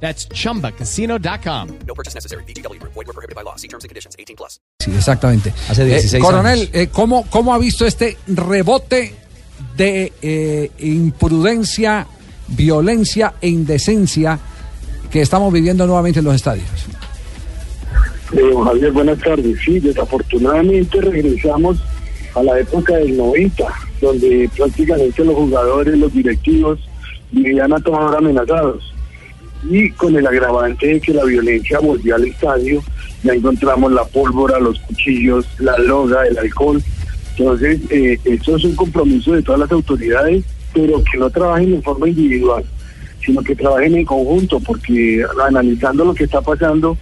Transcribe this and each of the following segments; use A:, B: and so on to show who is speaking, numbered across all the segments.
A: That's chumbacasino.com.
B: No purchase necessary. BGW. Void were prohibited by law. See terms and conditions. 18 plus.
C: Sí, exactamente.
D: Hace 16
C: Eh, coronel,
D: años.
C: eh, ¿cómo, ¿cómo ha visto este rebote de eh, imprudencia, violencia e indecencia que estamos viviendo nuevamente en los estadios?
E: Eh, Javier, buenas tardes. Sí, desafortunadamente regresamos a la época del 90, donde prácticamente los jugadores, los directivos vivían a toda hora amenazados. Y con el agravante de que la violencia volvió al estadio, ya encontramos la pólvora, los cuchillos, la loga, el alcohol. Entonces, eh, esto es un compromiso de todas las autoridades, pero que no trabajen en forma individual, sino que trabajen en conjunto, porque analizando lo que está pasando,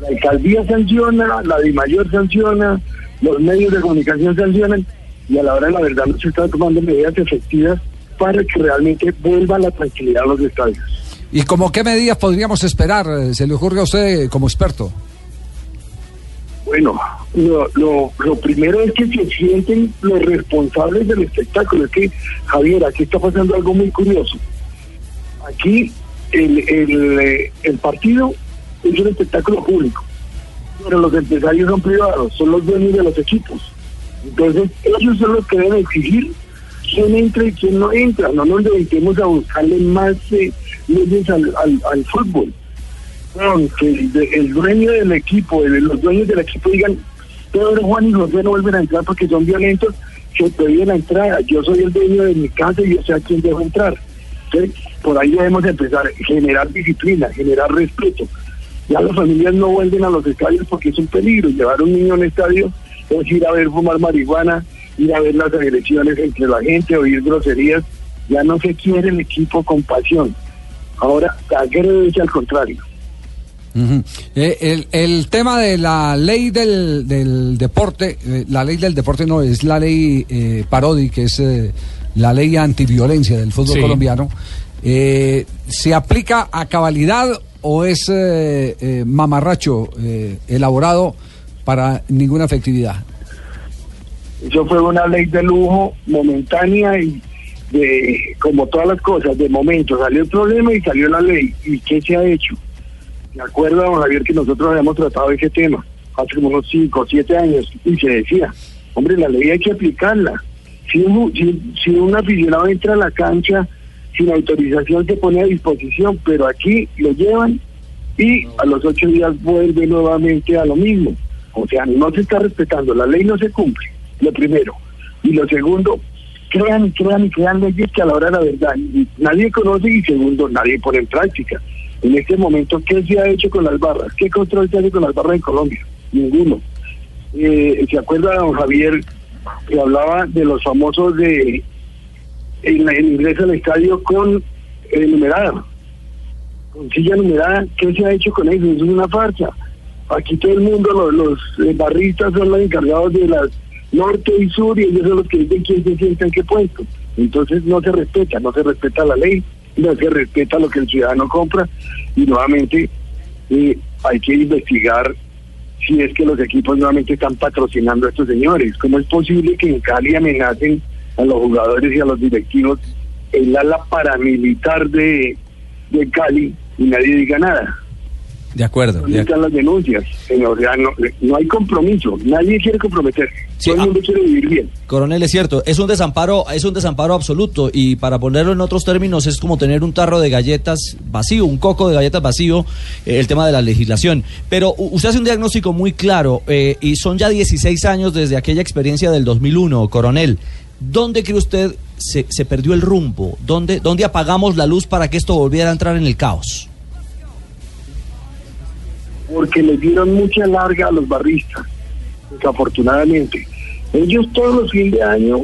E: la alcaldía sanciona, la de mayor sanciona, los medios de comunicación sancionan y a la hora de la verdad no se están tomando medidas efectivas para que realmente vuelva la tranquilidad a los estadios.
C: ¿Y como qué medidas podríamos esperar? Se le ocurre a usted como experto.
E: Bueno, lo, lo, lo primero es que se sienten los responsables del espectáculo. Es que, Javier, aquí está pasando algo muy curioso. Aquí el, el, eh, el partido es un espectáculo público, pero los empresarios son privados, son los dueños de los equipos. Entonces, ellos son los que deben exigir quién entra y quién no entra. No nos dediquemos a buscarle más eh, leyes al, al, al fútbol. Que el, dueño del equipo, los dueños del equipo digan, Pedro, Juan y José no vuelven a entrar porque son violentos, se prohíben la entrada. Yo soy el dueño de mi casa y yo sé a quién dejo entrar. Por ahí debemos empezar a generar disciplina, generar respeto. Ya las familias no vuelven a los estadios porque es un peligro. Llevar un niño a estadio es ir a ver fumar marihuana, ir a ver las agresiones entre la gente, oír groserías. Ya no se quiere el equipo con pasión. Ahora, agrede al contrario.
C: Eh, el, el tema de la ley del, del deporte, eh, la ley del deporte no, es la ley eh, Parodi, que es eh, la ley antiviolencia del fútbol
A: Sí.
C: colombiano, eh, ¿se aplica a cabalidad o es eh, eh, mamarracho eh, elaborado para ninguna efectividad?
E: Eso fue una ley de lujo momentánea y de, como todas las cosas, de momento salió el problema y salió la ley. ¿Y qué se ha hecho? Me acuerdo, don Javier, que nosotros habíamos tratado ese tema hace como unos 5 o 7 años y se decía, hombre, la ley hay que aplicarla. Si un, si, si un aficionado entra a la cancha sin autorización se pone a disposición, pero aquí lo llevan y a los ocho días vuelve nuevamente a lo mismo. O sea, no se está respetando, la ley no se cumple, lo primero. Y lo segundo, crean y crean y crean leyes que a la hora de la verdad nadie conoce y segundo, nadie pone en práctica. En este momento, ¿qué se ha hecho con las barras? ¿Qué control se hace con las barras en Colombia? Ninguno. Eh, ¿Se acuerda, don Javier, que hablaba de los famosos de el, el ingreso al estadio con eh, numerada? con silla numerada, ¿qué se ha hecho con eso? Es una farsa. Aquí todo el mundo, los, los eh, barristas son los encargados de las norte y sur y ellos son los que dicen quién se sienta en qué puesto. Entonces no se respeta, no se respeta la ley, no se respeta lo que el ciudadano compra y nuevamente eh, hay que investigar si es que los equipos nuevamente están patrocinando a estos señores. ¿Cómo es posible que en Cali amenacen a los jugadores y a los directivos el ala paramilitar de, de Cali y nadie diga nada?
D: De acuerdo.
E: ¿Dónde
D: de
E: están las denuncias? Señor, no, no hay compromiso, nadie quiere comprometer,
D: Sí,
E: todo el
D: ah.
E: mundo quiere vivir bien.
D: Coronel, es cierto, es un desamparo, es un desamparo absoluto y para ponerlo en otros términos es como tener un tarro de galletas vacío, un coco de galletas vacío, eh, el tema de la legislación. Pero usted hace un diagnóstico muy claro eh, y son ya 16 años desde aquella experiencia del 2001, Coronel. ¿Dónde cree usted se, se perdió el rumbo? ¿Dónde, ¿Dónde apagamos la luz para que esto volviera a entrar en el caos?
E: Porque les dieron mucha larga a los barristas, desafortunadamente. Ellos todos los fines de año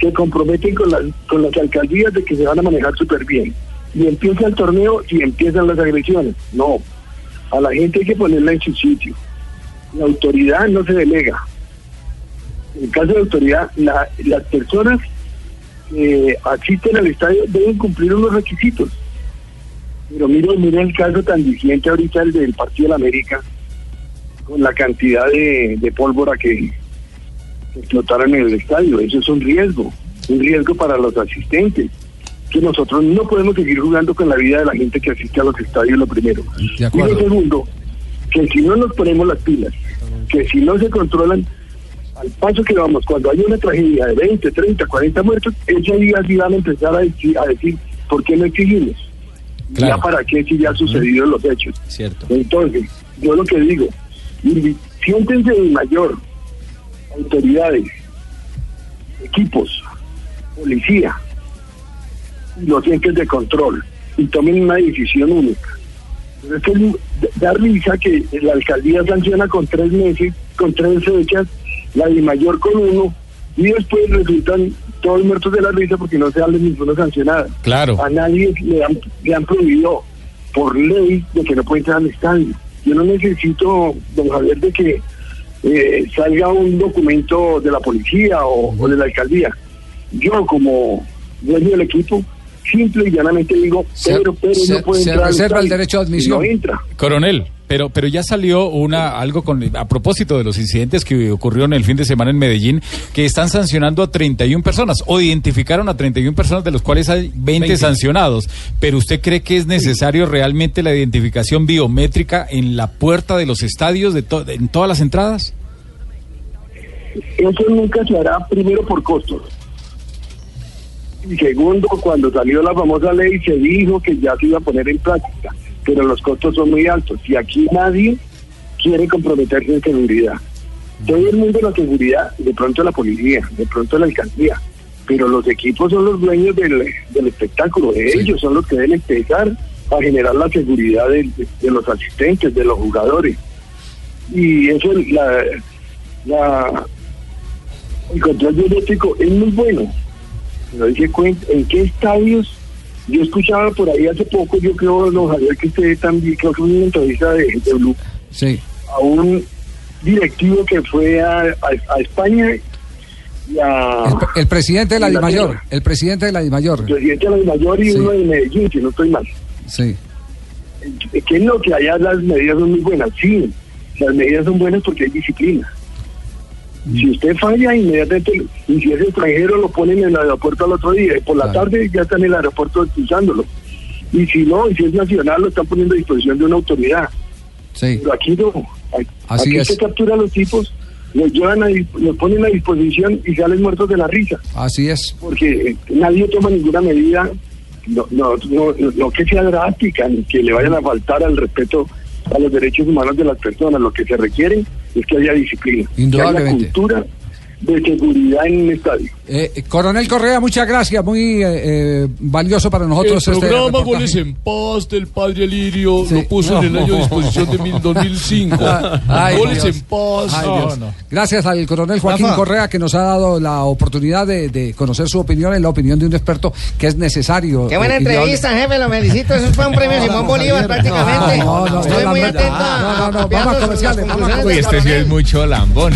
E: se comprometen con las, con las alcaldías de que se van a manejar súper bien. Y empieza el torneo y empiezan las agresiones. No, a la gente hay que ponerla en su sitio. la autoridad no se delega. En caso de autoridad, la- las personas que asisten al estadio deben cumplir unos requisitos. Pero mire, mire el caso tan diciente ahorita el del Partido de la América, con la cantidad de, de pólvora que, explotaron en el estadio. Eso es un riesgo, un riesgo para los asistentes. Que nosotros no podemos seguir jugando con la vida de la gente que asiste a los estadios, lo primero. Y lo segundo, que si no nos ponemos las pilas, que si no se controlan, al paso que vamos, cuando hay una tragedia de 20, 30, 40 muertos, ese día sí van a empezar a decir, a decir ¿por qué no exigimos?
D: Claro.
E: Ya para qué si ya han sucedido los hechos.
D: Cierto.
E: Entonces, yo lo que digo, siéntense de mayor, autoridades, equipos, policía, los entes de control, y tomen una decisión única. Pero es que da risa que la alcaldía sanciona con tres meses, con tres fechas, la de mayor con uno, y después resultan todos muertos de la risa porque no se sale ninguna sancionada.
F: Claro.
E: A nadie le han, le han prohibido por ley de que no puede entrar al estadio. Yo no necesito, don Javier, de que eh, salga un documento de la policía o, o de la alcaldía. Yo como dueño del equipo, simple y llanamente digo,
C: Se-
E: pero, pero
C: se-
E: no puede
C: se
E: entrar al
C: reserva el derecho de admisión.
E: No entra.
F: Coronel, pero, pero ya salió una algo con a propósito de los incidentes que ocurrieron el fin de semana en Medellín, que están sancionando a 31 personas, o identificaron a 31 personas, de los cuales hay 20, sancionados. Pero usted cree que es necesario realmente la identificación biométrica en la puerta de los estadios, de to- en todas las entradas?
E: Eso nunca se hará primero por costos. Y segundo, cuando salió la famosa ley se dijo que ya se iba a poner en práctica, pero los costos son muy altos y aquí nadie quiere comprometerse en seguridad. Todo el mundo la seguridad, de pronto la policía, de pronto la alcaldía, pero los equipos son los dueños del, del espectáculo, de ellos son los que deben empezar a generar la seguridad de, de- de los asistentes, de los jugadores. Y eso, la, la, el control biométrico es muy bueno. Hay que cuenta en qué estadios. Yo escuchaba por ahí hace poco, yo creo, don Javier, que usted también, creo que fue una entrevista de, de Blue,
C: Sí.
E: a un directivo que fue a, a- a España y a.
C: El, el presidente de la. DIMAYOR. El presidente de la DIMAYOR.
E: presidente de la mayor y
C: Sí.
E: uno de Medellín, si no estoy mal.
C: Sí.
E: que no, que allá las medidas son muy buenas. Sí, las medidas son buenas porque hay disciplina. Si usted falla, inmediatamente, y si es extranjero, lo ponen en el aeropuerto al otro día. Y por la
C: Claro.
E: tarde ya está en el aeropuerto expulsándolo. Y si no, y si es nacional, lo están poniendo a disposición de una autoridad.
C: Sí.
E: Pero aquí no.
C: Así
E: aquí
C: es.
E: se captura a los tipos, los llevan a, los ponen a disposición y salen muertos de la risa.
C: Así es.
E: Porque eh, nadie toma ninguna medida, no, no, no, no que sea drástica, ni que le vayan a faltar al respeto a los derechos humanos de las personas. Lo que se requiere es que haya disciplina, que haya cultura de seguridad en un estadio.
C: Eh, Coronel Correa, muchas gracias. Muy eh, eh, valioso para nosotros
G: El
C: este
G: programa. Goles en Paz del Padre Lirio
C: Sí.
G: lo puso en el
C: No.
G: año de disposición de mil- 2005.
C: Ay,
G: Goles
C: Dios.
G: en Paz.
C: Ay,
G: No,
C: Dios.
G: no.
C: Gracias al coronel Joaquín
D: Rafa.
C: Correa que nos ha dado la oportunidad de, de conocer su opinión y la opinión de un experto que es necesario.
H: Qué buena
C: eh,
H: entrevista, jefe, lo felicito. Eso fue un premio Simón Bolívar prácticamente.
C: No, no, no, no,
H: muy
C: no,
H: atento
C: no, no,
H: a
C: no, vamos a comerciales,
H: las
C: vamos a
H: del
F: este sí es mucho lambón.